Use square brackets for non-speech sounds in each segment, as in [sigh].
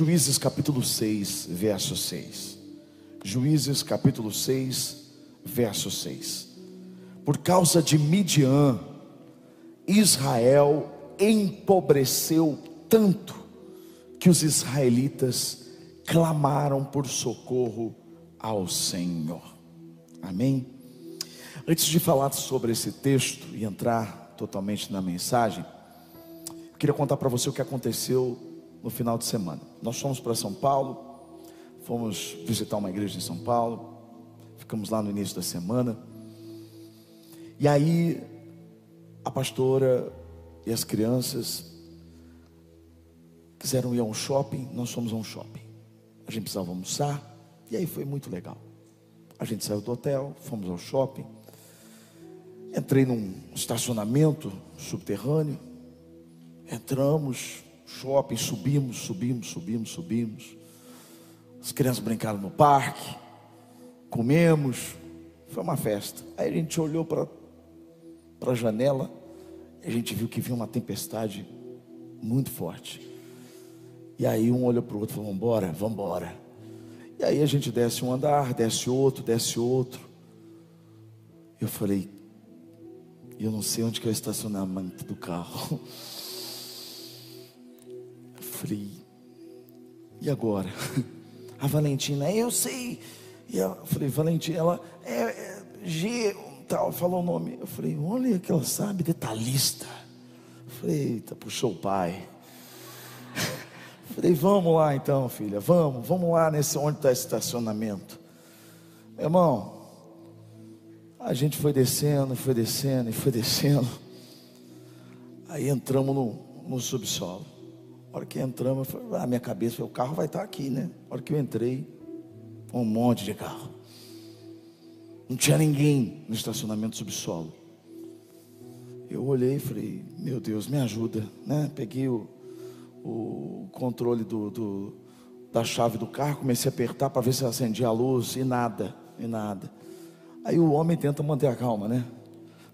Juízes capítulo 6, verso 6. Juízes capítulo 6, verso 6. Por causa de Midian, Israel empobreceu tanto que os israelitas clamaram por socorro ao Senhor. Amém? Antes de falar sobre esse texto e entrar totalmente na mensagem, eu queria contar para você o que aconteceu no final de semana. Nós fomos para São Paulo, fomos visitar uma igreja em São Paulo, ficamos lá no início da semana. E aí a pastora e as crianças quiseram ir a um shopping, nós fomos a um shopping. A gente precisava almoçar, e aí foi muito legal. A gente saiu do hotel, fomos ao shopping. Entrei num estacionamento subterrâneo. Entramos, shopping, subimos, subimos, subimos, subimos. As crianças brincaram no parque, comemos, foi uma festa. Aí a gente olhou para a janela e a gente viu que vinha uma tempestade muito forte. E aí um olhou para o outro e falou: Vambora, vambora. E aí a gente desce um andar, desce outro, desce outro. Eu falei, eu não sei onde que é o estacionamento do carro. [laughs] Eu falei, e agora? [laughs] A Valentina, eu sei. E eu falei, Valentina, ela é, é G, tal, falou o nome. Eu falei, olha que ela sabe, detalhista. Eu falei, eita, puxou o pai. [laughs] Falei, vamos lá então, filha, vamos, vamos lá nesse onde está estacionamento. Meu irmão, a gente foi descendo, foi descendo e foi descendo. Aí entramos no, no subsolo. A hora que entramos, falei, ah, minha cabeça, o carro vai estar aqui, né? A hora que eu entrei, um monte de carro. Não tinha ninguém no estacionamento subsolo. Eu olhei e falei, meu Deus, me ajuda, né? Peguei o, o controle do, do, da chave do carro, comecei a apertar para ver se acendia a luz e nada, e nada. Aí o homem tenta manter a calma, né?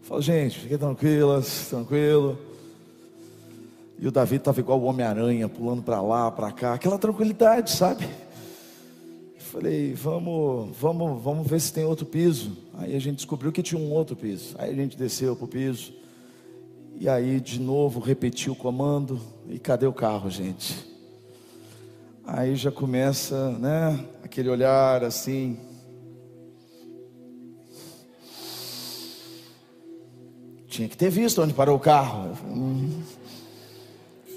Fala, gente, fiquem tranquilas, tranquilo. E o Davi estava igual o Homem-Aranha, pulando para lá, para cá, aquela tranquilidade, sabe? Falei, vamos, vamos, vamos ver se tem outro piso. Aí a gente descobriu que tinha um outro piso. Aí a gente desceu para o piso. E aí de novo repetiu o comando. E cadê o carro, gente? Aí já começa, né? Aquele olhar assim. Tinha que ter visto onde parou o carro. Hum.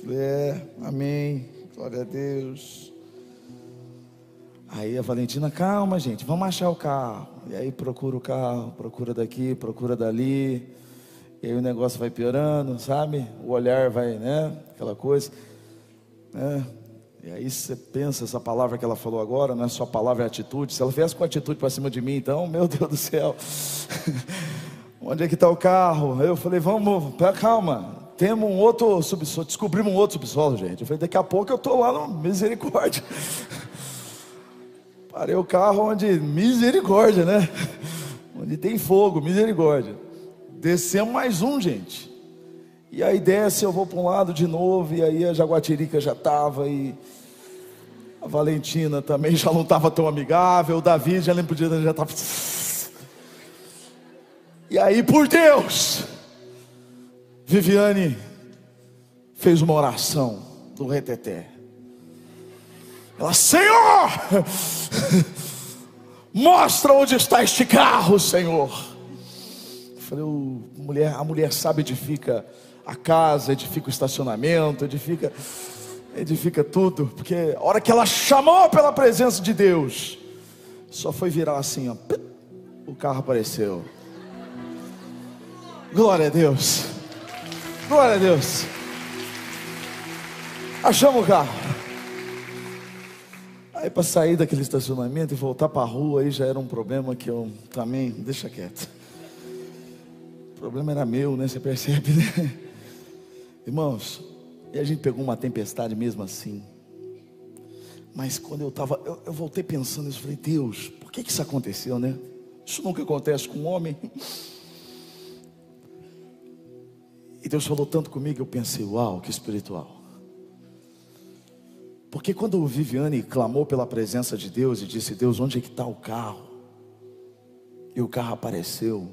É, amém. Glória a Deus. Aí a Valentina, calma, gente, vamos achar o carro. E aí procura o carro, procura daqui, procura dali. E aí o negócio vai piorando, sabe? O olhar vai, né? Aquela coisa. Né? E aí você pensa, essa palavra que ela falou agora, não é só palavra, é atitude. Se ela viesse com atitude para cima de mim, então, meu Deus do céu. [laughs] Onde é que está o carro? Eu falei, vamos, calma. Temos um outro subsolo, descobrimos um outro subsolo, gente. Eu falei, daqui a pouco eu estou lá no misericórdia. [laughs] Parei o carro onde misericórdia, né? [laughs] Onde tem fogo, misericórdia. Descemos mais um, gente. E aí desce, eu vou para um lado de novo, e aí a Jaguatirica já estava, e a Valentina também já não estava tão amigável, o Davi já lembro dia já estava. [laughs] E aí, por Deus, Viviane fez uma oração do reteté. Ela, Senhor, [laughs] mostra onde está este carro, Senhor. Eu falei, mulher, a mulher sabe edifica a casa, edifica o estacionamento, edifica, edifica tudo, porque a hora que ela chamou pela presença de Deus, só foi virar assim, ó, o carro apareceu. Glória a Deus. Glória a Deus. Achamos o carro. Aí para sair daquele estacionamento e voltar para a rua aí já era um problema que eu também deixa quieto. O problema era meu, né? Você percebe, né? Irmãos, e a gente pegou uma tempestade mesmo assim. Mas quando eu estava, eu, eu, voltei pensando isso, falei, Deus, por que, que isso aconteceu, né? Isso nunca acontece com um homem. E Deus falou tanto comigo, eu pensei, uau, que espiritual. Porque quando Viviane clamou pela presença de Deus e disse: Deus, onde é que está o carro? E o carro apareceu,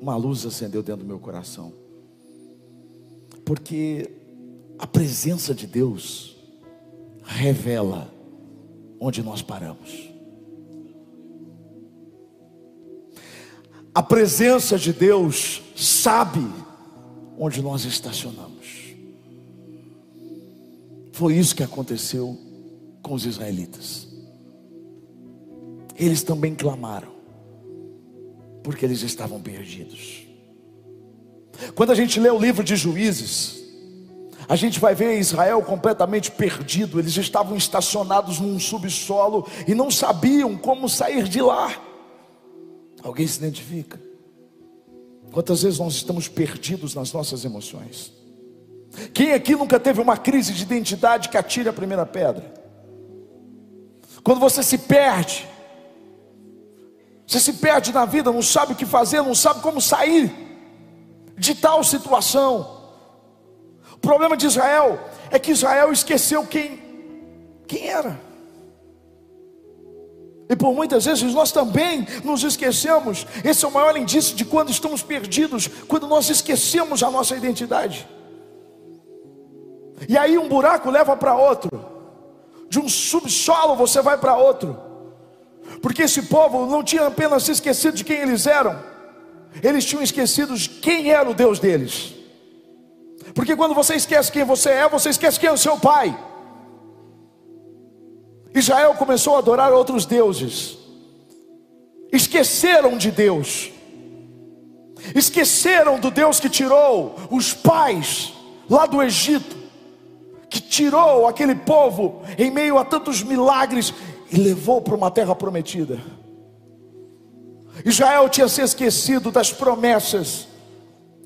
uma luz acendeu dentro do meu coração. Porque a presença de Deus revela onde nós paramos. A presença de Deus sabe onde nós estacionamos. Foi isso que aconteceu com os israelitas. Eles também clamaram, porque eles estavam perdidos. Quando a gente lê o livro de Juízes, a gente vai ver Israel completamente perdido. Eles estavam estacionados num subsolo e não sabiam como sair de lá. Alguém se identifica? Quantas vezes nós estamos perdidos nas nossas emoções? Quem aqui nunca teve uma crise de identidade que atire a primeira pedra? Quando você se perde, você se perde na vida, não sabe o que fazer, não sabe como sair de tal situação. O problema de Israel é que Israel esqueceu quem, quem era. E por muitas vezes nós também nos esquecemos. Esse é o maior indício de quando estamos perdidos, quando nós esquecemos a nossa identidade. E aí um buraco leva para outro. De um subsolo você vai para outro. Porque esse povo não tinha apenas se esquecido de quem eles eram, eles tinham esquecido de quem era o Deus deles. Porque quando você esquece quem você é, você esquece quem é o seu pai. Israel começou a adorar outros deuses, esqueceram de Deus, esqueceram do Deus que tirou os pais lá do Egito, que tirou aquele povo em meio a tantos milagres e levou para uma terra prometida. Israel tinha se esquecido das promessas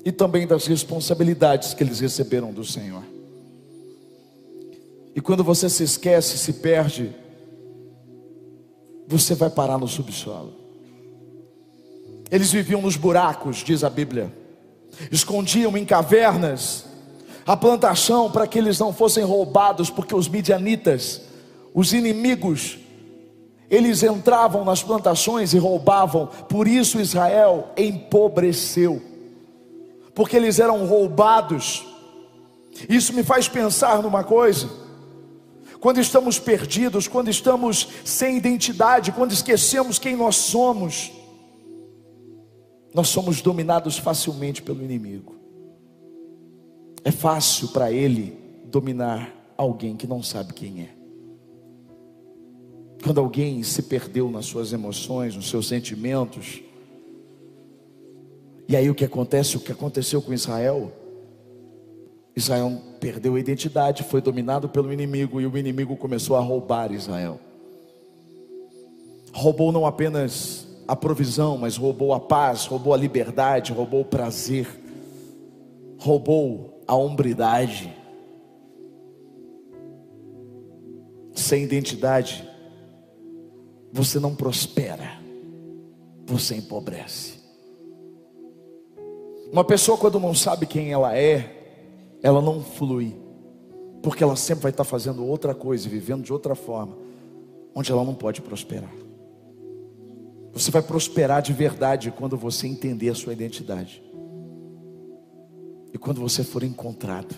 e também das responsabilidades que eles receberam do Senhor. E quando você se esquece, se perde, você vai parar no subsolo. Eles viviam nos buracos, diz a Bíblia, escondiam em cavernas a plantação para que eles não fossem roubados, porque os midianitas, os inimigos, eles entravam nas plantações e roubavam, por isso Israel empobreceu, porque eles eram roubados. Isso me faz pensar numa coisa quando estamos perdidos, quando estamos sem identidade, quando esquecemos quem nós somos, nós somos dominados facilmente pelo inimigo. É fácil para ele dominar alguém que não sabe quem é. Quando alguém se perdeu nas suas emoções, nos seus sentimentos, e aí o que acontece? O que aconteceu com Israel? Israel perdeu a identidade, foi dominado pelo inimigo e o inimigo começou a roubar Israel. Roubou não apenas a provisão, mas roubou a paz, roubou a liberdade, roubou o prazer, roubou a hombridade. Sem identidade, você não prospera, você empobrece. Uma pessoa, quando não sabe quem ela é, ela não flui, porque ela sempre vai estar fazendo outra coisa, vivendo de outra forma, onde ela não pode prosperar. Você vai prosperar de verdade quando você entender a sua identidade. E quando você for encontrado.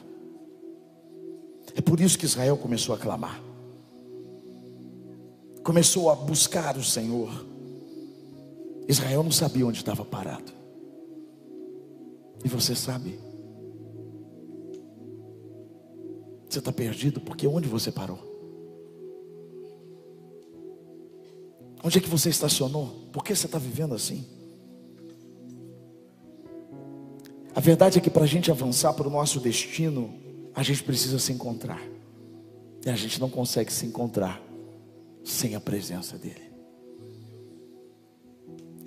É por isso que Israel começou a clamar. Começou a buscar o Senhor. Israel não sabia onde estava parado. E você sabe? Você está perdido porque onde você parou? Onde é que você estacionou? Por que você está vivendo assim? A verdade é que para a gente avançar para o nosso destino, a gente precisa se encontrar. E a gente não consegue se encontrar sem a presença dEle.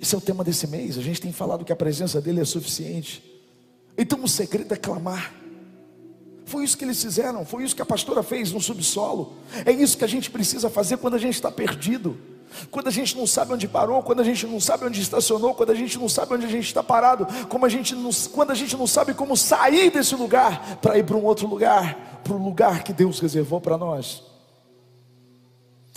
Esse é o tema desse mês. A gente tem falado que a presença dEle é suficiente. Então o segredo é clamar. Foi isso que eles fizeram, foi isso que a pastora fez no subsolo. É isso que a gente precisa fazer quando a gente está perdido, quando a gente não sabe onde parou, quando a gente não sabe onde estacionou, quando a gente não sabe onde a gente está parado, como a gente não, quando a gente não sabe como sair desse lugar para ir para um outro lugar, para o lugar que Deus reservou para nós.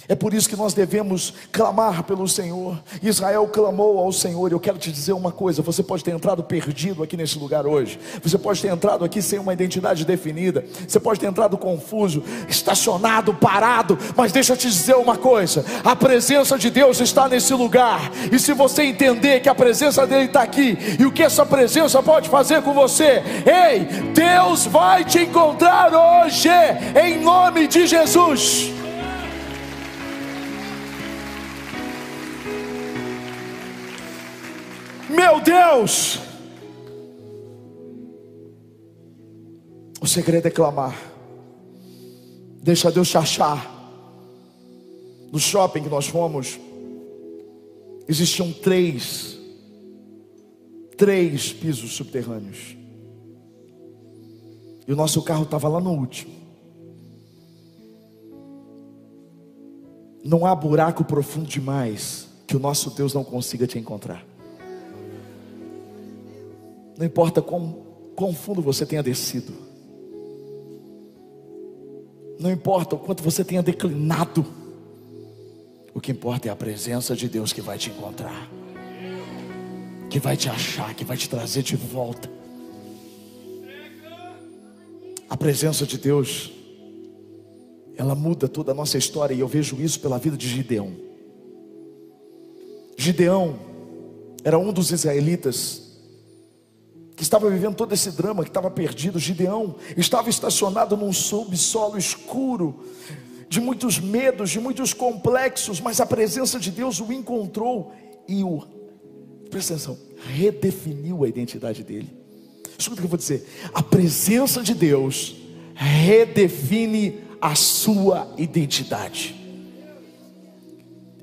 É por isso que nós devemos clamar pelo Senhor. Israel clamou ao Senhor. Eu quero te dizer uma coisa: você pode ter entrado perdido aqui nesse lugar hoje. Você pode ter entrado aqui sem uma identidade definida. Você pode ter entrado confuso, estacionado, parado. Mas deixa eu te dizer uma coisa: a presença de Deus está nesse lugar. E se você entender que a presença dele está aqui e o que essa presença pode fazer com você, ei, Deus vai te encontrar hoje, em nome de Jesus. Meu Deus! O segredo é clamar. Deixa Deus te achar. No shopping que nós fomos, existiam três, três pisos subterrâneos. E o nosso carro estava lá no último. Não há buraco profundo demais que o nosso Deus não consiga te encontrar. Não importa quão, quão fundo você tenha descido. Não importa o quanto você tenha declinado. O que importa é a presença de Deus que vai te encontrar. Que vai te achar, que vai te trazer de volta. A presença de Deus, ela muda toda a nossa história, e eu vejo isso pela vida de Gideão. Gideão era um dos israelitas que estava vivendo todo esse drama, que estava perdido. Gideão estava estacionado num subsolo escuro, de muitos medos, de muitos complexos, mas a presença de Deus o encontrou e o, presta atenção, redefiniu a identidade dele. Escuta o que eu vou dizer: a presença de Deus redefine a sua identidade.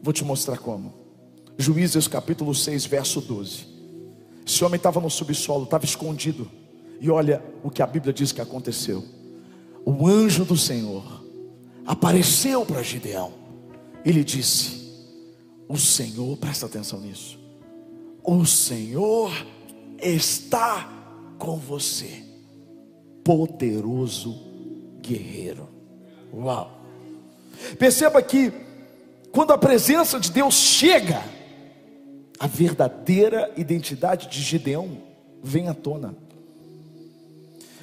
Vou te mostrar como. Juízes capítulo 6, verso 12. Esse homem estava no subsolo, estava escondido. E olha o que a Bíblia diz que aconteceu. O anjo do Senhor apareceu para Gideão. Ele disse: O Senhor, presta atenção nisso. O Senhor está com você, poderoso guerreiro. Uau! Perceba que quando a presença de Deus chega, a verdadeira identidade de Gideão vem à tona.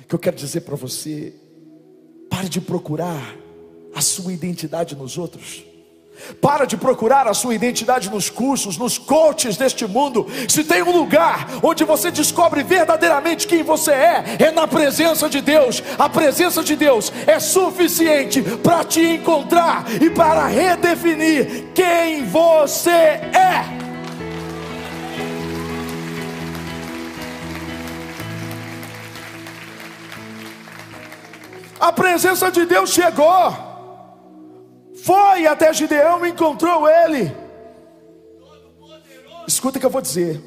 O que eu quero dizer para você, pare de procurar a sua identidade nos outros. Para de procurar a sua identidade nos cursos, nos coaches deste mundo. Se tem um lugar onde você descobre verdadeiramente quem você é, é na presença de Deus. A presença de Deus é suficiente para te encontrar e para redefinir quem você é. A presença de Deus chegou. Foi até Gideão encontrou ele. Escuta o que eu vou dizer.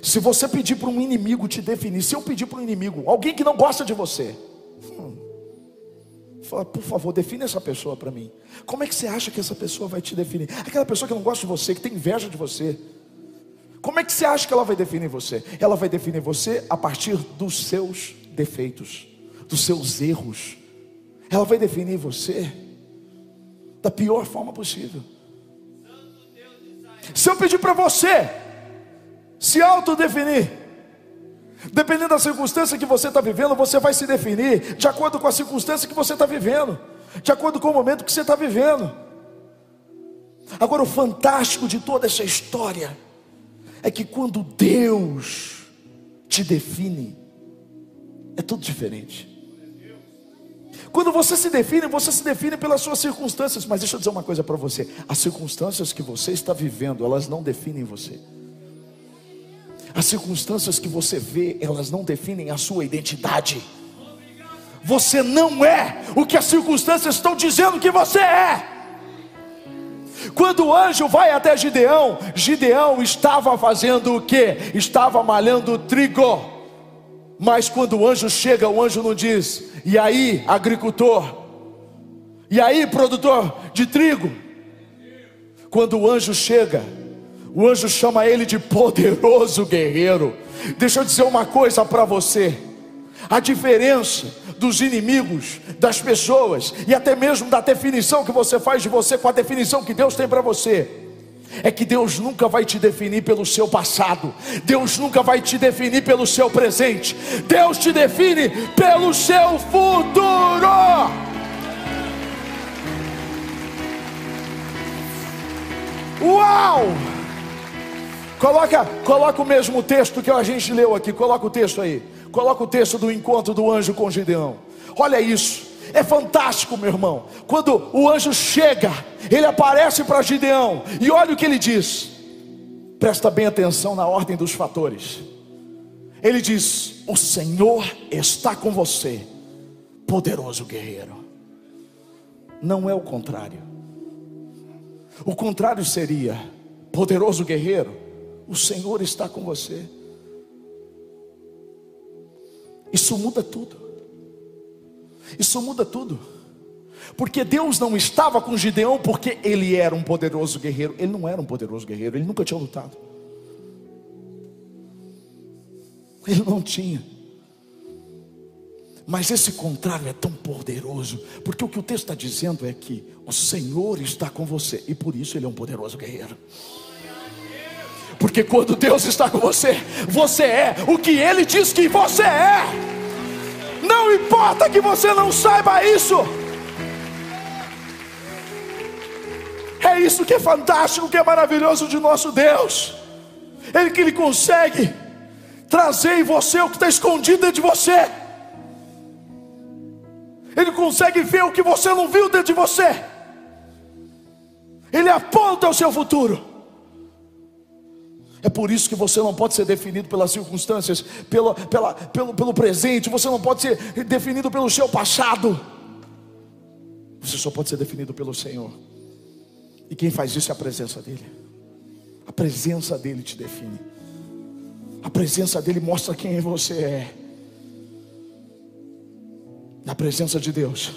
Se você pedir para um inimigo te definir, se eu pedir para um inimigo, alguém que não gosta de você, hum, fala, por favor, define essa pessoa para mim. Como é que você acha que essa pessoa vai te definir? Aquela pessoa que não gosta de você, que tem inveja de você. Como é que você acha que ela vai definir você? Ela vai definir você a partir dos seus defeitos dos seus erros. Ela vai definir você da pior forma possível. Se eu pedir para você se autodefinir, dependendo da circunstância que você está vivendo, você vai se definir de acordo com a circunstância que você está vivendo, de acordo com o momento que você está vivendo. Agora, o fantástico de toda essa história é que quando Deus te define, é tudo diferente. Quando você se define, você se define pelas suas circunstâncias. Mas deixa eu dizer uma coisa para você: as circunstâncias que você está vivendo, elas não definem você. As circunstâncias que você vê, elas não definem a sua identidade. Você não é o que as circunstâncias estão dizendo que você é. Quando o anjo vai até Gideão, Gideão estava fazendo o que? Estava malhando trigo. Mas quando o anjo chega, o anjo não diz: "E aí, agricultor? E aí, produtor de trigo?" Quando o anjo chega, o anjo chama ele de poderoso guerreiro. Deixa eu dizer uma coisa para você. A diferença dos inimigos, das pessoas e até mesmo da definição que você faz de você com a definição que Deus tem para você é que Deus nunca vai te definir pelo seu passado, Deus nunca vai te definir pelo seu presente, Deus te define pelo seu futuro. Uau! Coloca, coloca o mesmo texto que a gente leu aqui, coloca o texto aí. Coloca o texto do encontro do anjo com Gideão. Olha isso. É fantástico, meu irmão. Quando o anjo chega, ele aparece para Gideão e olha o que ele diz. Presta bem atenção na ordem dos fatores. Ele diz: O Senhor está com você, poderoso guerreiro. Não é o contrário. O contrário seria: Poderoso guerreiro, o Senhor está com você. Isso muda tudo. Isso muda tudo. Porque Deus não estava com Gideão porque ele era um poderoso guerreiro. Ele não era um poderoso guerreiro, ele nunca tinha lutado. Ele não tinha. Mas esse contrário é tão poderoso, porque o que o texto está dizendo é que o Senhor está com você, e por isso ele é um poderoso guerreiro. Porque quando Deus está com você, você é o que Ele diz que você é. Não importa que você não saiba isso. É isso que é fantástico, que é maravilhoso de nosso Deus. Ele que Ele consegue trazer em você o que está escondido dentro de você. Ele consegue ver o que você não viu dentro de você. Ele aponta o seu futuro. É por isso que você não pode ser definido pelas circunstâncias, pela, pela, pelo, pelo presente, você não pode ser definido pelo seu passado. Você só pode ser definido pelo Senhor. E quem faz isso é a presença dEle. A presença dEle te define. A presença dEle mostra quem você é. Na presença de Deus,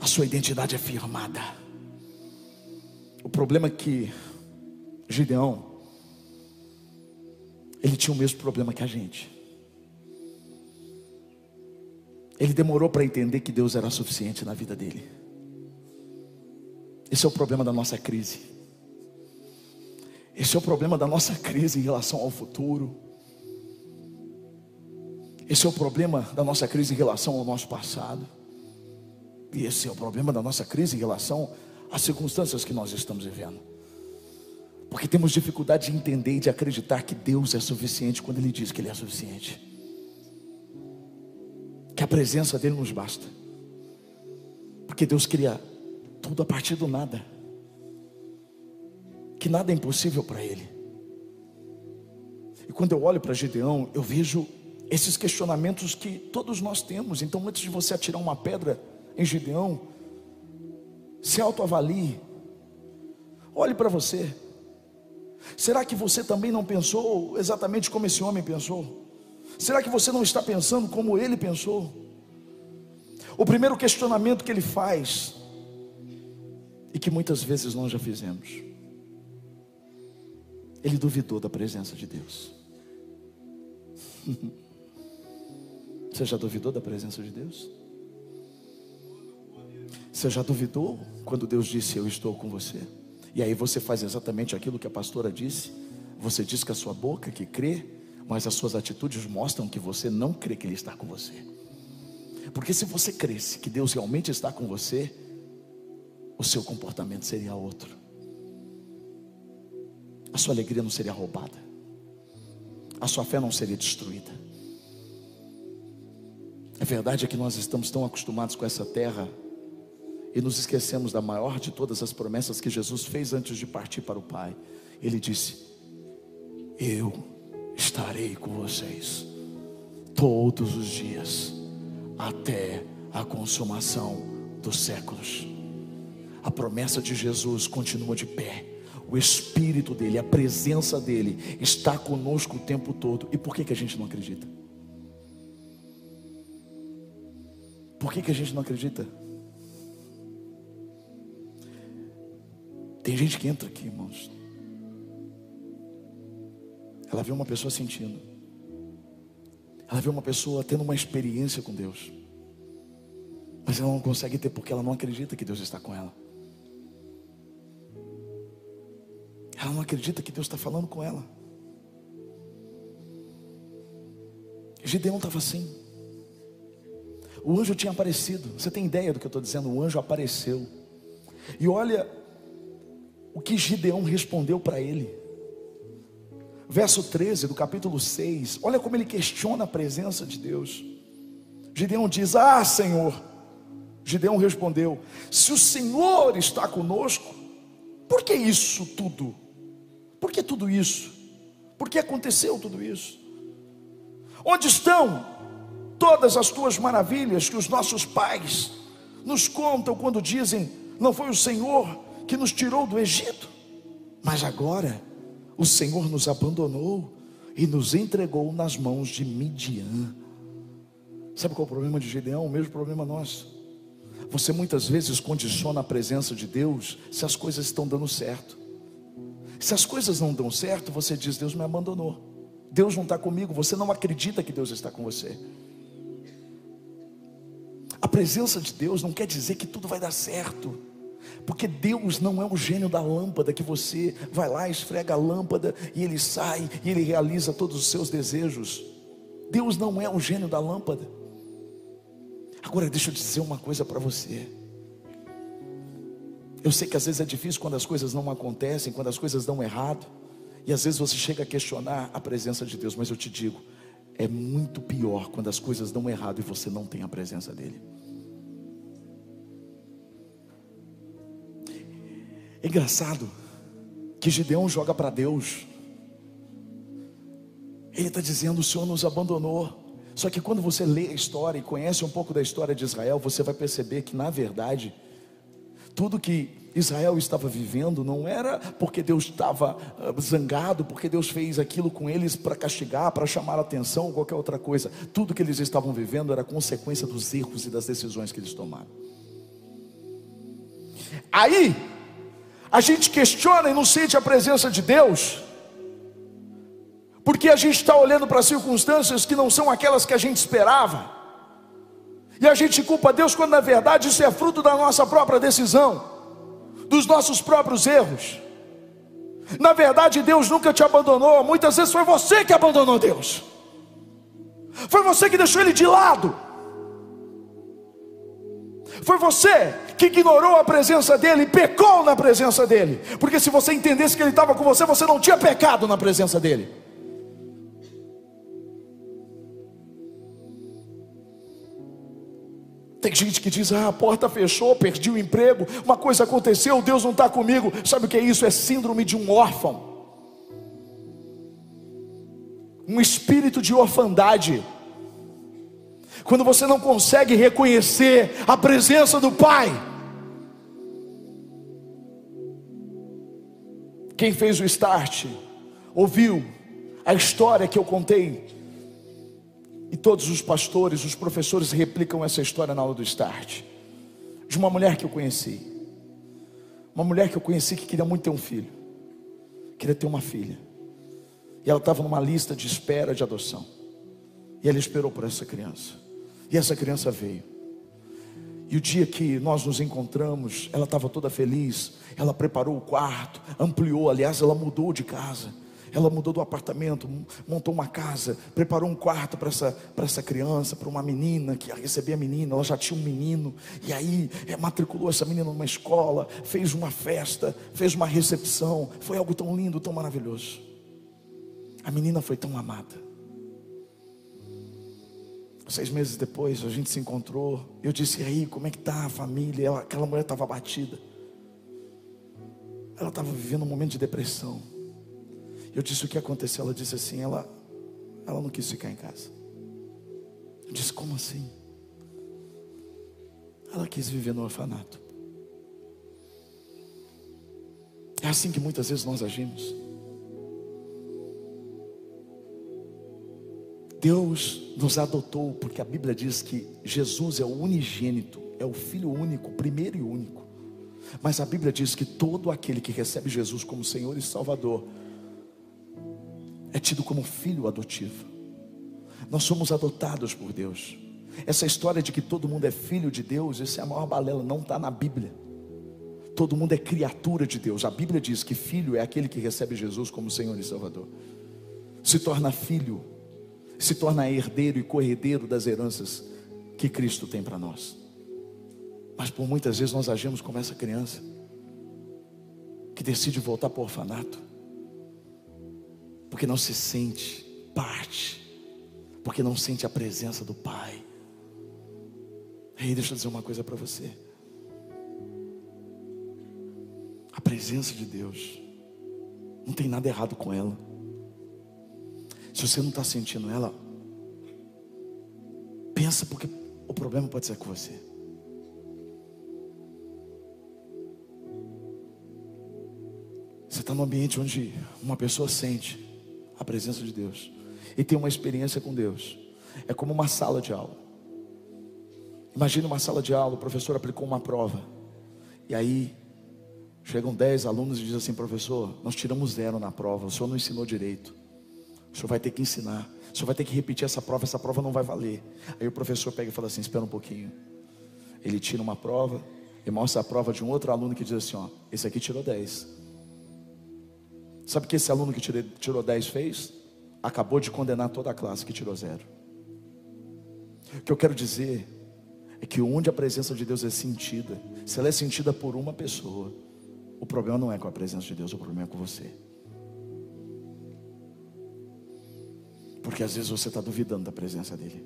a sua identidade é firmada. O problema é que Gideão, ele tinha o mesmo problema que a gente. Ele demorou para entender que Deus era suficiente na vida dele. Esse é o problema da nossa crise. Esse é o problema da nossa crise em relação ao futuro. Esse é o problema da nossa crise em relação ao nosso passado. E esse é o problema da nossa crise em relação as circunstâncias que nós estamos vivendo. Porque temos dificuldade de entender e de acreditar que Deus é suficiente quando Ele diz que Ele é suficiente. Que a presença dEle nos basta. Porque Deus cria tudo a partir do nada. Que nada é impossível para Ele. E quando eu olho para Gideão, eu vejo esses questionamentos que todos nós temos. Então, antes de você atirar uma pedra em Gideão, se autoavalie. Olhe para você. Será que você também não pensou exatamente como esse homem pensou? Será que você não está pensando como ele pensou? O primeiro questionamento que ele faz, e que muitas vezes nós já fizemos, ele duvidou da presença de Deus. [laughs] Você já duvidou da presença de Deus? Você já duvidou quando Deus disse: Eu estou com você? E aí você faz exatamente aquilo que a pastora disse. Você diz com a sua boca que crê, mas as suas atitudes mostram que você não crê que Ele está com você. Porque se você cresce que Deus realmente está com você, o seu comportamento seria outro. A sua alegria não seria roubada. A sua fé não seria destruída. A verdade é que nós estamos tão acostumados com essa terra e nos esquecemos da maior de todas as promessas que Jesus fez antes de partir para o Pai. Ele disse: Eu estarei com vocês todos os dias, até a consumação dos séculos. A promessa de Jesus continua de pé. O Espírito dele, a presença dele está conosco o tempo todo. E por que, que a gente não acredita? Por que, que a gente não acredita? Tem gente que entra aqui, irmãos. Ela vê uma pessoa sentindo. Ela vê uma pessoa tendo uma experiência com Deus. Mas ela não consegue ter porque ela não acredita que Deus está com ela. Ela não acredita que Deus está falando com ela. Gideão estava assim. O anjo tinha aparecido. Você tem ideia do que eu estou dizendo? O anjo apareceu. E olha o que Gideão respondeu para ele. Verso 13 do capítulo 6. Olha como ele questiona a presença de Deus. Gideão diz: Ah, Senhor. Gideão respondeu: Se o Senhor está conosco, por que isso tudo? Por que tudo isso? Por que aconteceu tudo isso? Onde estão todas as tuas maravilhas que os nossos pais nos contam quando dizem: Não foi o Senhor que nos tirou do Egito, mas agora o Senhor nos abandonou e nos entregou nas mãos de Midian. Sabe qual é o problema de Gideão? O mesmo problema nosso. Você muitas vezes condiciona a presença de Deus se as coisas estão dando certo. Se as coisas não dão certo, você diz: Deus me abandonou. Deus não está comigo, você não acredita que Deus está com você. A presença de Deus não quer dizer que tudo vai dar certo, porque Deus não é o gênio da lâmpada que você vai lá, esfrega a lâmpada e ele sai e ele realiza todos os seus desejos. Deus não é o gênio da lâmpada. Agora deixa eu dizer uma coisa para você. Eu sei que às vezes é difícil quando as coisas não acontecem, quando as coisas dão errado. E às vezes você chega a questionar a presença de Deus, mas eu te digo, é muito pior quando as coisas dão errado e você não tem a presença dEle. É engraçado que Gideão joga para Deus. Ele está dizendo: o Senhor nos abandonou. Só que quando você lê a história e conhece um pouco da história de Israel, você vai perceber que, na verdade, tudo que Israel estava vivendo não era porque Deus estava ah, zangado, porque Deus fez aquilo com eles para castigar, para chamar atenção ou qualquer outra coisa. Tudo que eles estavam vivendo era consequência dos erros e das decisões que eles tomaram. Aí, a gente questiona e não sente a presença de Deus, porque a gente está olhando para circunstâncias que não são aquelas que a gente esperava, e a gente culpa Deus quando na verdade isso é fruto da nossa própria decisão dos nossos próprios erros. Na verdade, Deus nunca te abandonou, muitas vezes foi você que abandonou Deus, foi você que deixou Ele de lado, foi você que ignorou a presença dEle pecou na presença dEle, porque se você entendesse que Ele estava com você, você não tinha pecado na presença dEle. Tem gente que diz: ah, a porta fechou, perdi o emprego, uma coisa aconteceu, Deus não está comigo. Sabe o que é isso? É síndrome de um órfão, um espírito de orfandade. Quando você não consegue reconhecer a presença do Pai. Quem fez o start ouviu a história que eu contei e todos os pastores, os professores replicam essa história na aula do start. De uma mulher que eu conheci. Uma mulher que eu conheci que queria muito ter um filho. Queria ter uma filha. E ela estava numa lista de espera de adoção. E ela esperou por essa criança. E essa criança veio. E o dia que nós nos encontramos, ela estava toda feliz. Ela preparou o quarto, ampliou, aliás, ela mudou de casa ela mudou do apartamento, montou uma casa, preparou um quarto para essa, essa criança, para uma menina que ia receber a menina. Ela já tinha um menino, e aí é, matriculou essa menina numa escola, fez uma festa, fez uma recepção. Foi algo tão lindo, tão maravilhoso. A menina foi tão amada. Seis meses depois a gente se encontrou. Eu disse: E aí, como é que tá a família? Ela, aquela mulher estava abatida. Ela estava vivendo um momento de depressão. Eu disse o que aconteceu. Ela disse assim: ela, ela não quis ficar em casa. Eu disse: como assim? Ela quis viver no orfanato. É assim que muitas vezes nós agimos. Deus nos adotou porque a Bíblia diz que Jesus é o unigênito, é o Filho único, primeiro e único. Mas a Bíblia diz que todo aquele que recebe Jesus como Senhor e Salvador é tido como filho adotivo. Nós somos adotados por Deus. Essa história de que todo mundo é filho de Deus, isso é a maior balela, não está na Bíblia. Todo mundo é criatura de Deus. A Bíblia diz que filho é aquele que recebe Jesus como Senhor e Salvador. Se torna filho, se torna herdeiro e corredeiro das heranças que Cristo tem para nós. Mas por muitas vezes nós agimos como essa criança que decide voltar para o orfanato, porque não se sente parte, porque não sente a presença do Pai. Ei, deixa eu dizer uma coisa para você. A presença de Deus, não tem nada errado com ela. Se você não está sentindo ela, pensa porque o problema pode ser com você. Você está num ambiente onde uma pessoa sente a presença de Deus e tem uma experiência com Deus. É como uma sala de aula. Imagine uma sala de aula, o professor aplicou uma prova. E aí chegam dez alunos e dizem assim, professor, nós tiramos zero na prova, o senhor não ensinou direito. O senhor vai ter que ensinar. O senhor vai ter que repetir essa prova, essa prova não vai valer. Aí o professor pega e fala assim: espera um pouquinho. Ele tira uma prova e mostra a prova de um outro aluno que diz assim: ó, esse aqui tirou 10. Sabe o que esse aluno que tirou 10 fez? Acabou de condenar toda a classe que tirou zero. O que eu quero dizer é que onde a presença de Deus é sentida, se ela é sentida por uma pessoa, o problema não é com a presença de Deus, o problema é com você. Porque às vezes você está duvidando da presença dEle.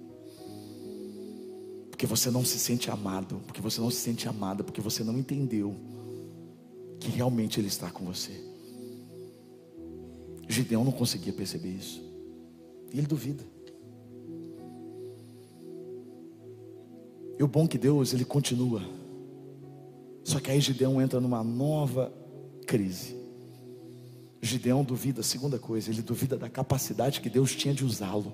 Porque você não se sente amado. Porque você não se sente amada. Porque você não entendeu que realmente Ele está com você. Gideão não conseguia perceber isso. E ele duvida. E o bom que Deus, Ele continua. Só que aí Gideão entra numa nova crise. Gideão duvida, segunda coisa, ele duvida da capacidade que Deus tinha de usá-lo.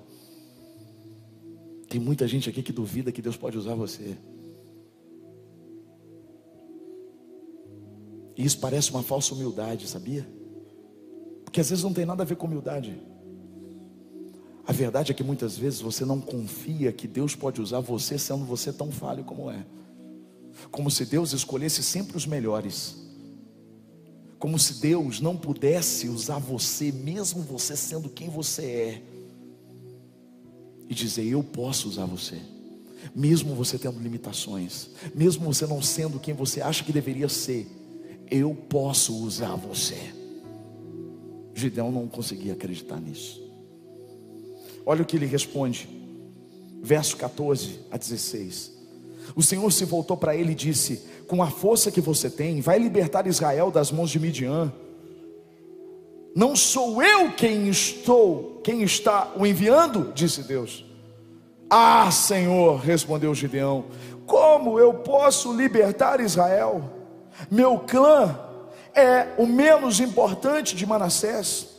Tem muita gente aqui que duvida que Deus pode usar você. E isso parece uma falsa humildade, sabia? Porque às vezes não tem nada a ver com humildade. A verdade é que muitas vezes você não confia que Deus pode usar você sendo você tão falho como é. Como se Deus escolhesse sempre os melhores como se Deus não pudesse usar você, mesmo você sendo quem você é, e dizer: Eu posso usar você, mesmo você tendo limitações, mesmo você não sendo quem você acha que deveria ser, eu posso usar você. Gideão não conseguia acreditar nisso. Olha o que ele responde, verso 14 a 16. O Senhor se voltou para ele e disse: Com a força que você tem, vai libertar Israel das mãos de Midian. Não sou eu quem estou, quem está o enviando, disse Deus. Ah, Senhor, respondeu Gideão, como eu posso libertar Israel? Meu clã é o menos importante de Manassés.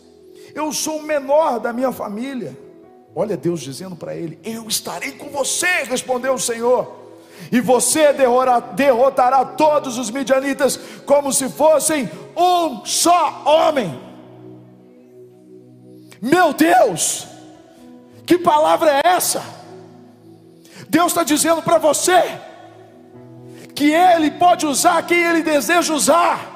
Eu sou o menor da minha família. Olha Deus dizendo para ele: Eu estarei com você, respondeu o Senhor e você derrotará todos os midianitas como se fossem um só homem. Meu Deus, que palavra é essa? Deus está dizendo para você que Ele pode usar quem Ele deseja usar.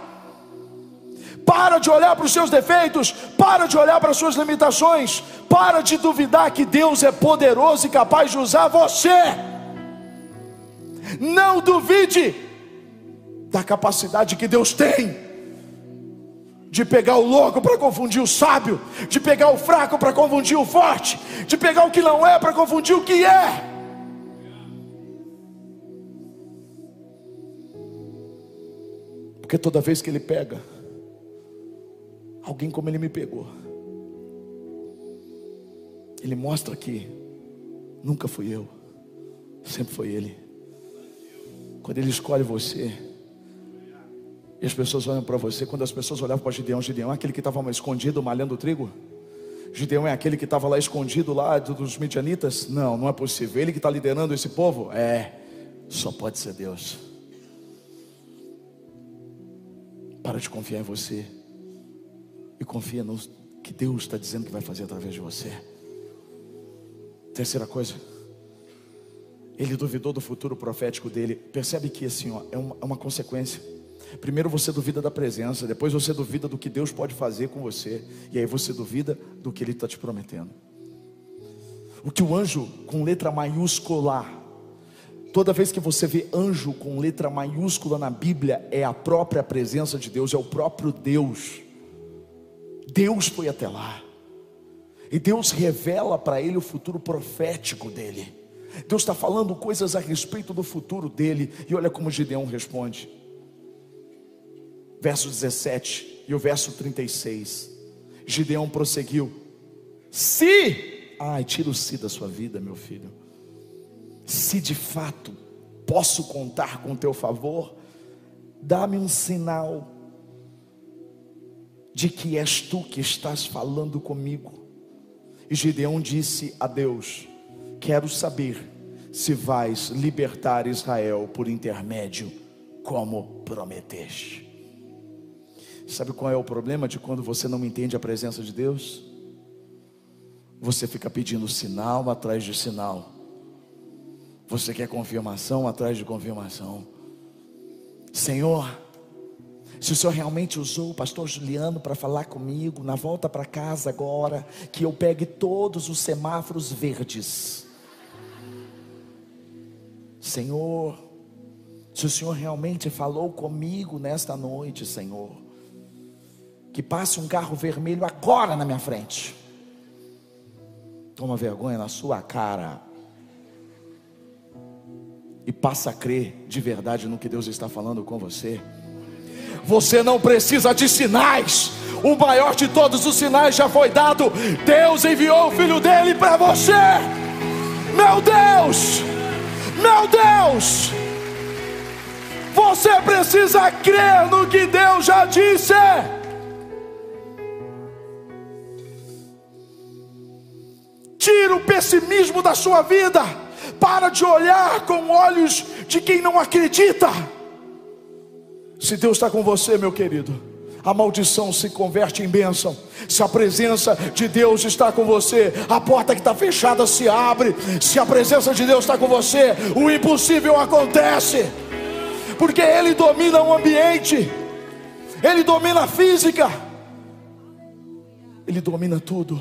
Para de olhar para os seus defeitos, para de olhar para as suas limitações, para de duvidar que Deus é poderoso e capaz de usar você. Não duvide da capacidade que Deus tem de pegar o louco para confundir o sábio, de pegar o fraco para confundir o forte, de pegar o que não é para confundir o que é. Porque toda vez que ele pega alguém como ele me pegou, ele mostra que nunca fui eu, sempre foi ele. Quando Ele escolhe você, e as pessoas olham para você, quando as pessoas olhavam para Gideão, Gideão é aquele que estava escondido malhando trigo? Gideão é aquele que estava lá escondido lá dos midianitas? Não, não é possível. Ele que está liderando esse povo? É, só pode ser Deus. Para de confiar em você e confia no que Deus está dizendo que vai fazer através de você. Terceira coisa, ele duvidou do futuro profético dele. Percebe que assim, ó, é, uma, é uma consequência. Primeiro você duvida da presença, depois você duvida do que Deus pode fazer com você, e aí você duvida do que Ele está te prometendo. O que o anjo com letra maiúscula, toda vez que você vê anjo com letra maiúscula na Bíblia, é a própria presença de Deus, é o próprio Deus. Deus foi até lá, e Deus revela para ele o futuro profético dele. Deus está falando coisas a respeito do futuro dele. E olha como Gideão responde. Verso 17 e o verso 36. Gideão prosseguiu: Se, ai, tira o si da sua vida, meu filho. Se de fato posso contar com teu favor, dá-me um sinal de que és tu que estás falando comigo. E Gideão disse a Deus: quero saber se vais libertar Israel por intermédio, como prometeste. Sabe qual é o problema de quando você não entende a presença de Deus? Você fica pedindo sinal atrás de sinal. Você quer confirmação atrás de confirmação. Senhor, se o Senhor realmente usou o pastor Juliano para falar comigo, na volta para casa agora, que eu pegue todos os semáforos verdes Senhor, se o Senhor realmente falou comigo nesta noite, Senhor, que passe um carro vermelho agora na minha frente. Toma vergonha na sua cara. E passa a crer de verdade no que Deus está falando com você. Você não precisa de sinais. O maior de todos os sinais já foi dado. Deus enviou o filho dele para você. Meu Deus! Meu Deus, você precisa crer no que Deus já disse. Tira o pessimismo da sua vida. Para de olhar com olhos de quem não acredita. Se Deus está com você, meu querido a maldição se converte em bênção. Se a presença de Deus está com você, a porta que está fechada se abre. Se a presença de Deus está com você, o impossível acontece, porque Ele domina o ambiente, Ele domina a física, Ele domina tudo.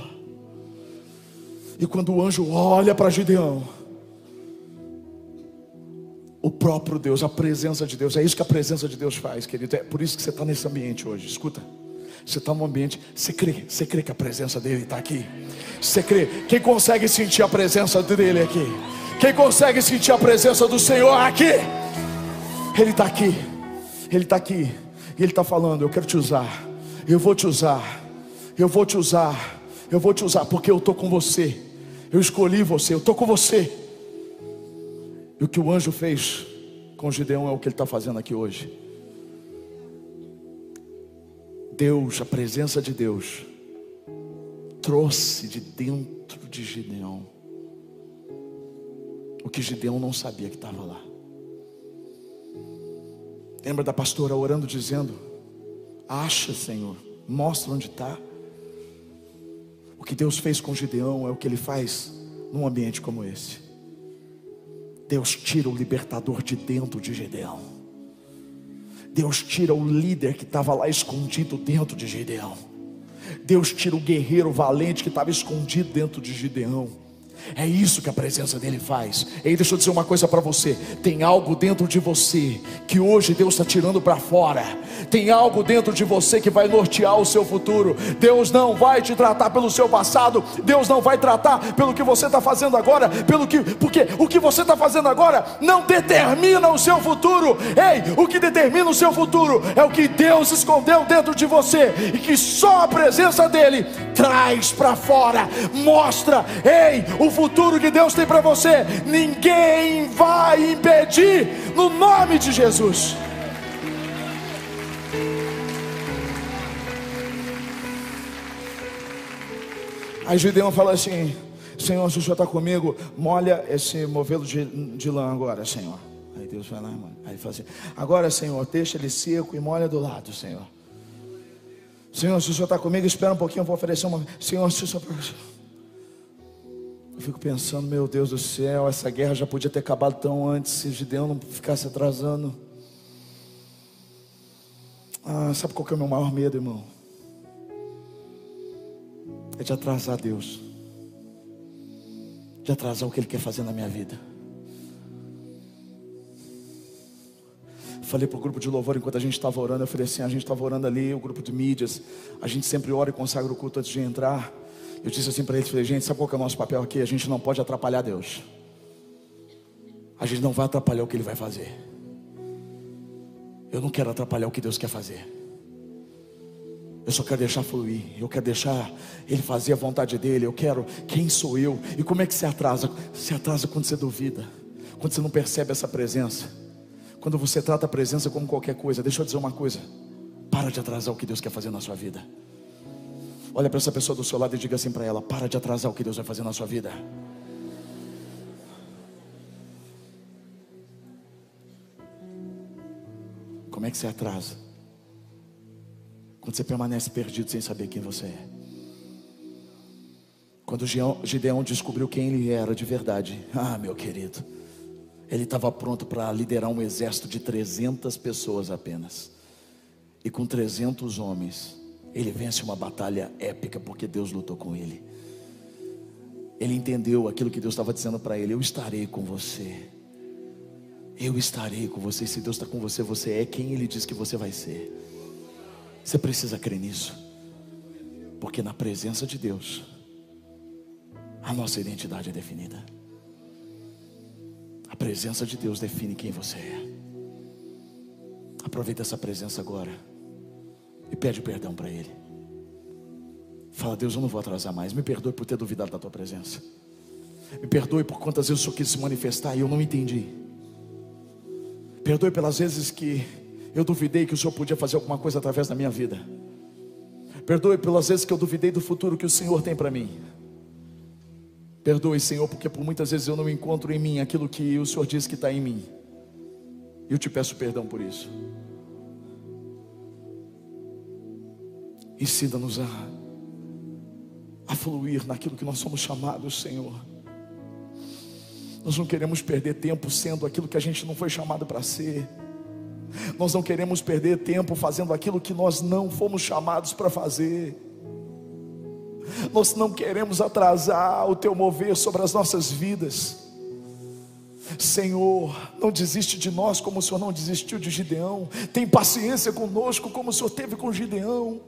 E quando o anjo olha para Gideão, próprio Deus, a presença de Deus. É isso que a presença de Deus faz, querido. É por isso que você está nesse ambiente hoje. Escuta. Você está num ambiente, você crê, você crê que a presença dele está aqui. Você crê. Quem consegue sentir a presença dele aqui? Quem consegue sentir a presença do Senhor aqui? Ele está aqui. Ele está aqui. E ele está falando: Eu quero te usar. Eu vou te usar. Eu vou te usar. Eu vou te usar porque eu estou com você. Eu escolhi você. Eu estou com você. E o que o anjo fez com Gideão é o que ele está fazendo aqui hoje. Deus, a presença de Deus, trouxe de dentro de Gideão o que Gideão não sabia que estava lá. Lembra da pastora orando, dizendo: Acha, Senhor, mostra onde está. O que Deus fez com Gideão é o que Ele faz num ambiente como esse. Deus tira o libertador de dentro de Gideão. Deus tira o líder que estava lá escondido dentro de Gideão. Deus tira o guerreiro valente que estava escondido dentro de Gideão. É isso que a presença dele faz. E aí, deixa eu dizer uma coisa para você: tem algo dentro de você que hoje Deus está tirando para fora. Tem algo dentro de você que vai nortear o seu futuro. Deus não vai te tratar pelo seu passado. Deus não vai tratar pelo que você está fazendo agora. Pelo que, porque o que você está fazendo agora não determina o seu futuro. Ei, o que determina o seu futuro é o que Deus escondeu dentro de você e que só a presença dele traz para fora. Mostra, ei, o futuro que Deus tem para você, ninguém vai impedir, no nome de Jesus. Aí Gideão fala assim: Senhor, se o Senhor está comigo, molha esse movelo de, de lã agora, Senhor. Aí Deus vai lá, mano. Aí ele fala assim: Agora, Senhor, deixa ele seco e molha do lado, Senhor. Senhor, se o Senhor está comigo, espera um pouquinho, eu vou oferecer uma. Senhor, se o Senhor. Eu fico pensando, meu Deus do céu, essa guerra já podia ter acabado tão antes se Gideão não ficasse atrasando. Ah, sabe qual que é o meu maior medo, irmão? É de atrasar Deus, de atrasar o que Ele quer fazer na minha vida. Falei para o grupo de louvor enquanto a gente estava orando. Eu falei assim: a gente estava orando ali, o grupo de mídias. A gente sempre ora e consagra o culto antes de entrar. Eu disse assim para eles: falei, gente, sabe qual é o nosso papel aqui? A gente não pode atrapalhar Deus. A gente não vai atrapalhar o que Ele vai fazer. Eu não quero atrapalhar o que Deus quer fazer. Eu só quero deixar fluir. Eu quero deixar Ele fazer a vontade dEle. Eu quero. Quem sou eu? E como é que se atrasa? Se atrasa quando você duvida. Quando você não percebe essa presença. Quando você trata a presença como qualquer coisa, deixa eu dizer uma coisa: para de atrasar o que Deus quer fazer na sua vida. Olha para essa pessoa do seu lado e diga assim para ela: para de atrasar o que Deus vai fazer na sua vida. Como é que você atrasa? Quando você permanece perdido sem saber quem você é. Quando Gideão descobriu quem ele era de verdade, ah, meu querido. Ele estava pronto para liderar um exército de 300 pessoas apenas. E com 300 homens, ele vence uma batalha épica porque Deus lutou com ele. Ele entendeu aquilo que Deus estava dizendo para ele: Eu estarei com você. Eu estarei com você. Se Deus está com você, você é quem Ele diz que você vai ser. Você precisa crer nisso, porque na presença de Deus, a nossa identidade é definida. A presença de Deus define quem você é. Aproveita essa presença agora e pede perdão para Ele. Fala, Deus, eu não vou atrasar mais. Me perdoe por ter duvidado da tua presença. Me perdoe por quantas vezes o Senhor quis se manifestar e eu não entendi. Perdoe pelas vezes que eu duvidei que o Senhor podia fazer alguma coisa através da minha vida. Perdoe pelas vezes que eu duvidei do futuro que o Senhor tem para mim. Perdoe, Senhor, porque por muitas vezes eu não encontro em mim aquilo que o Senhor diz que está em mim. Eu te peço perdão por isso. Ensina-nos a, a fluir naquilo que nós somos chamados, Senhor. Nós não queremos perder tempo sendo aquilo que a gente não foi chamado para ser. Nós não queremos perder tempo fazendo aquilo que nós não fomos chamados para fazer. Nós não queremos atrasar o teu mover sobre as nossas vidas. Senhor, não desiste de nós como o Senhor não desistiu de Gideão. Tem paciência conosco como o Senhor teve com Gideão.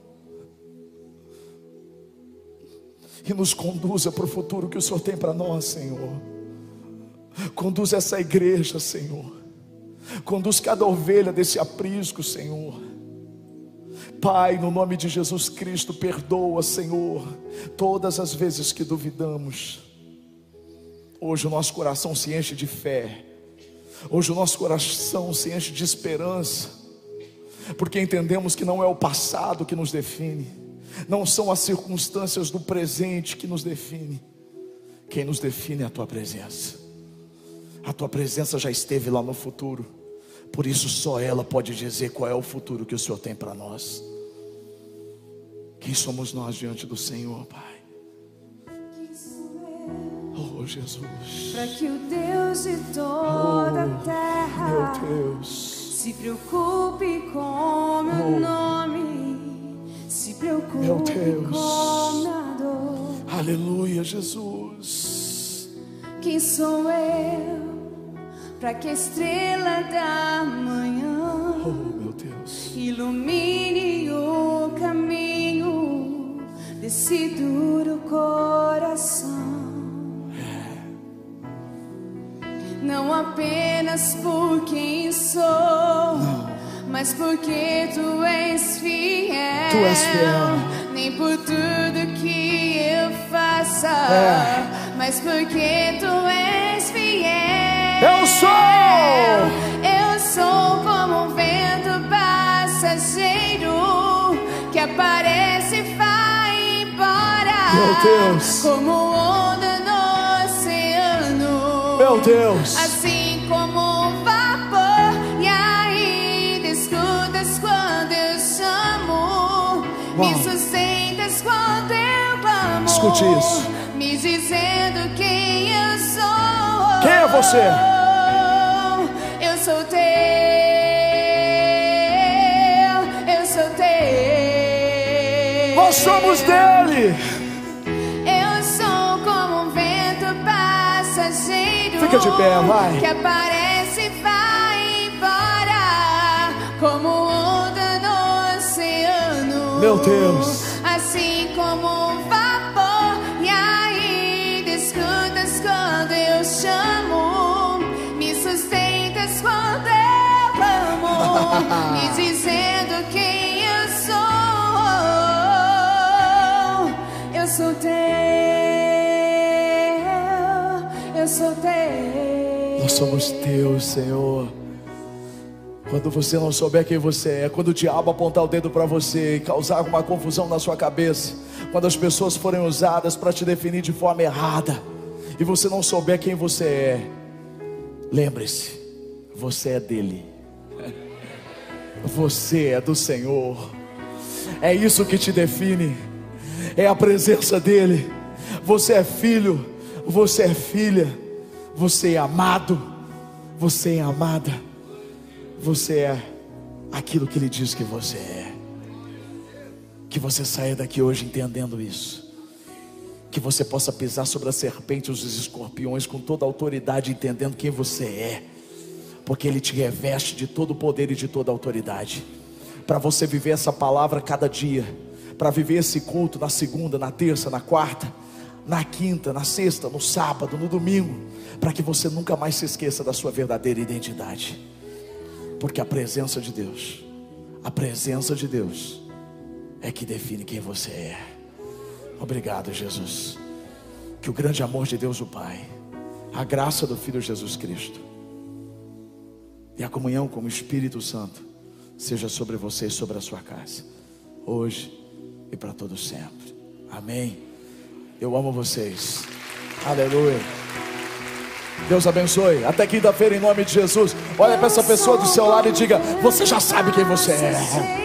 E nos conduza para o futuro que o Senhor tem para nós, Senhor. Conduz essa igreja, Senhor. Conduz cada ovelha desse aprisco, Senhor Pai, no nome de Jesus Cristo, perdoa, Senhor, todas as vezes que duvidamos. Hoje o nosso coração se enche de fé. Hoje o nosso coração se enche de esperança. Porque entendemos que não é o passado que nos define, não são as circunstâncias do presente que nos define. Quem nos define é a tua presença. A tua presença já esteve lá no futuro. Por isso só ela pode dizer qual é o futuro que o Senhor tem para nós. Quem somos nós diante do Senhor, Pai? Oh, Jesus. Para que o Deus de toda oh, a terra meu Deus. se preocupe com meu oh, nome, meu Deus. Aleluia, Jesus. Quem sou eu para que a estrela da manhã oh, meu Deus. ilumine o caminho? desse duro coração. Não apenas por quem sou, Não. Mas porque tu és fiel. Tu és fiel. Nem por tudo que eu faça, é. mas porque tu és fiel. Eu sou. Eu sou como um vento passageiro que aparece e meu Deus. Como onda no oceano. Meu Deus. Assim isso. Me dizendo quem eu sou. Quem é você? Eu sou teu. Eu sou teu. Nós somos dele. Eu sou como um vento passageiro. Fica de pé, vai. Que aparece e vai embora. Como onda no oceano. Meu Deus. Me dizendo quem eu sou. Eu sou teu. Eu sou teu. Nós somos teus, Senhor. Quando você não souber quem você é, quando o diabo apontar o dedo para você e causar alguma confusão na sua cabeça, quando as pessoas forem usadas para te definir de forma errada e você não souber quem você é, lembre-se, você é dele. Você é do Senhor. É isso que te define. É a presença dele. Você é filho, você é filha, você é amado, você é amada. Você é aquilo que ele diz que você é. Que você saia daqui hoje entendendo isso. Que você possa pisar sobre a serpente e os escorpiões com toda a autoridade, entendendo quem você é. Porque ele te reveste de todo o poder e de toda a autoridade. Para você viver essa palavra cada dia. Para viver esse culto na segunda, na terça, na quarta, na quinta, na sexta, no sábado, no domingo. Para que você nunca mais se esqueça da sua verdadeira identidade. Porque a presença de Deus, a presença de Deus é que define quem você é. Obrigado, Jesus. Que o grande amor de Deus, o Pai, a graça do Filho Jesus Cristo e a comunhão com o Espírito Santo seja sobre você e sobre a sua casa, hoje e para todo sempre. Amém. Eu amo vocês. Aleluia. Deus abençoe. Até quinta-feira, em nome de Jesus. Olha para essa pessoa do seu lado e diga: Você já sabe quem você é.